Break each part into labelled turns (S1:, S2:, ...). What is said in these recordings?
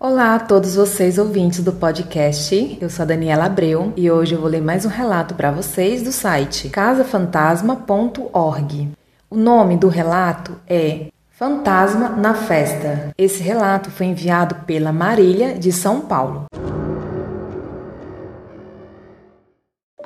S1: Olá a todos vocês ouvintes do podcast. Eu sou a Daniela Abreu e hoje eu vou ler mais um relato para vocês do site casafantasma.org. O nome do relato é Fantasma na Festa. Esse relato foi enviado pela Marília de São Paulo.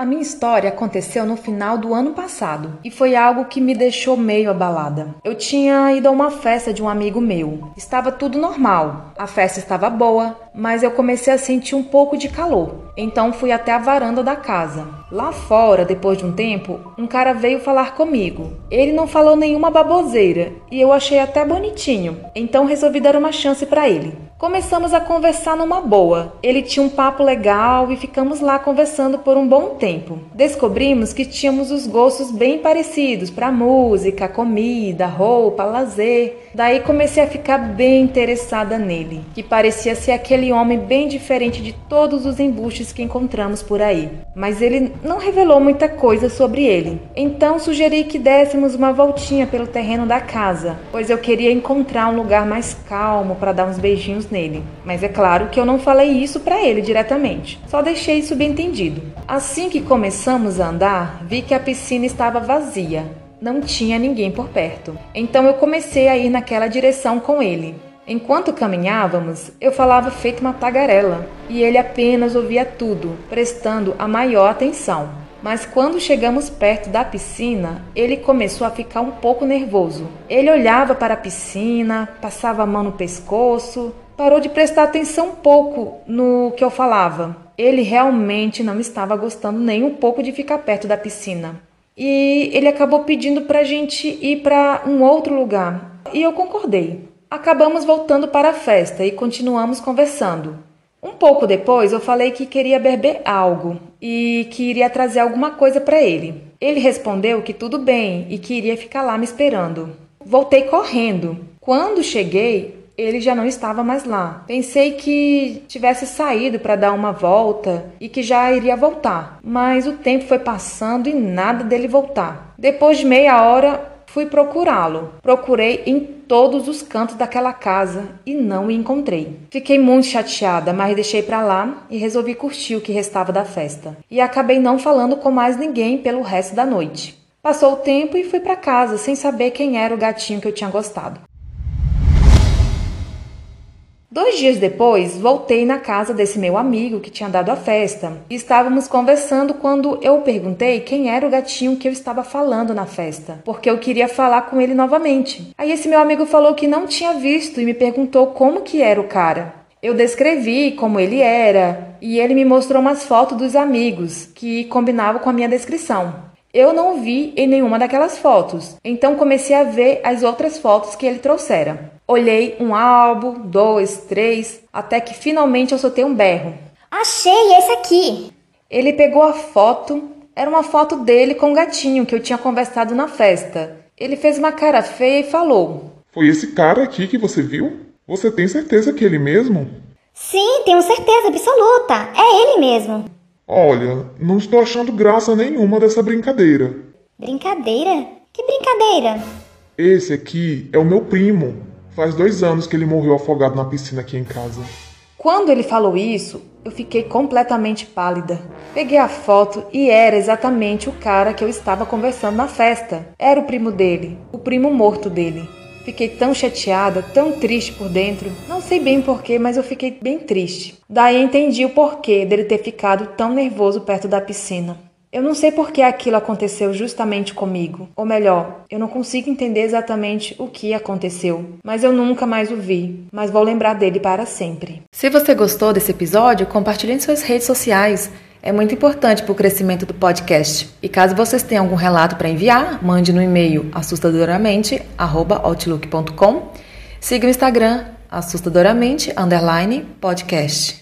S1: A minha história aconteceu no final do ano passado e foi algo que me deixou meio abalada. Eu tinha ido a uma festa de um amigo meu. Estava tudo normal. A festa estava boa, mas eu comecei a sentir um pouco de calor. Então fui até a varanda da casa. Lá fora, depois de um tempo, um cara veio falar comigo. Ele não falou nenhuma baboseira e eu achei até bonitinho. Então resolvi dar uma chance para ele. Começamos a conversar numa boa. Ele tinha um papo legal e ficamos lá conversando por um bom tempo. Descobrimos que tínhamos os gostos bem parecidos para música, comida, roupa, lazer. Daí comecei a ficar bem interessada nele, que parecia ser aquele homem bem diferente de todos os embustes que encontramos por aí. Mas ele não revelou muita coisa sobre ele. Então sugeri que dessemos uma voltinha pelo terreno da casa, pois eu queria encontrar um lugar mais calmo para dar uns beijinhos nele. Mas é claro que eu não falei isso para ele diretamente, só deixei isso bem entendido. Assim que começamos a andar, vi que a piscina estava vazia, não tinha ninguém por perto. Então eu comecei a ir naquela direção com ele. Enquanto caminhávamos, eu falava feito uma tagarela e ele apenas ouvia tudo, prestando a maior atenção. Mas quando chegamos perto da piscina, ele começou a ficar um pouco nervoso. Ele olhava para a piscina, passava a mão no pescoço, parou de prestar atenção um pouco no que eu falava. Ele realmente não estava gostando nem um pouco de ficar perto da piscina. E ele acabou pedindo para a gente ir para um outro lugar. E eu concordei. Acabamos voltando para a festa e continuamos conversando. Um pouco depois, eu falei que queria beber algo e que iria trazer alguma coisa para ele. Ele respondeu que tudo bem e que iria ficar lá me esperando. Voltei correndo. Quando cheguei, ele já não estava mais lá. Pensei que tivesse saído para dar uma volta e que já iria voltar, mas o tempo foi passando e nada dele voltar. Depois de meia hora, Fui procurá-lo. Procurei em todos os cantos daquela casa e não o encontrei. Fiquei muito chateada, mas deixei para lá e resolvi curtir o que restava da festa. E acabei não falando com mais ninguém pelo resto da noite. Passou o tempo e fui para casa sem saber quem era o gatinho que eu tinha gostado. Dois dias depois, voltei na casa desse meu amigo que tinha dado a festa. Estávamos conversando quando eu perguntei quem era o gatinho que eu estava falando na festa, porque eu queria falar com ele novamente. Aí esse meu amigo falou que não tinha visto e me perguntou como que era o cara. Eu descrevi como ele era e ele me mostrou umas fotos dos amigos que combinavam com a minha descrição. Eu não vi em nenhuma daquelas fotos, então comecei a ver as outras fotos que ele trouxera. Olhei um álbum, dois, três, até que finalmente eu soltei um berro.
S2: Achei esse aqui!
S1: Ele pegou a foto, era uma foto dele com o gatinho que eu tinha conversado na festa. Ele fez uma cara feia e falou:
S3: Foi esse cara aqui que você viu? Você tem certeza que é ele mesmo?
S2: Sim, tenho certeza absoluta. É ele mesmo.
S3: Olha, não estou achando graça nenhuma dessa brincadeira.
S2: Brincadeira? Que brincadeira?
S3: Esse aqui é o meu primo. Faz dois anos que ele morreu afogado na piscina aqui em casa.
S1: Quando ele falou isso, eu fiquei completamente pálida. Peguei a foto e era exatamente o cara que eu estava conversando na festa. Era o primo dele, o primo morto dele. Fiquei tão chateada, tão triste por dentro. Não sei bem porquê, mas eu fiquei bem triste. Daí entendi o porquê dele ter ficado tão nervoso perto da piscina. Eu não sei por que aquilo aconteceu justamente comigo. Ou melhor, eu não consigo entender exatamente o que aconteceu. Mas eu nunca mais o vi. Mas vou lembrar dele para sempre. Se você gostou desse episódio, compartilhe em suas redes sociais. É muito importante para o crescimento do podcast. E caso vocês tenham algum relato para enviar, mande no e-mail assustadoramente@outlook.com. Siga o Instagram assustadoramente podcast.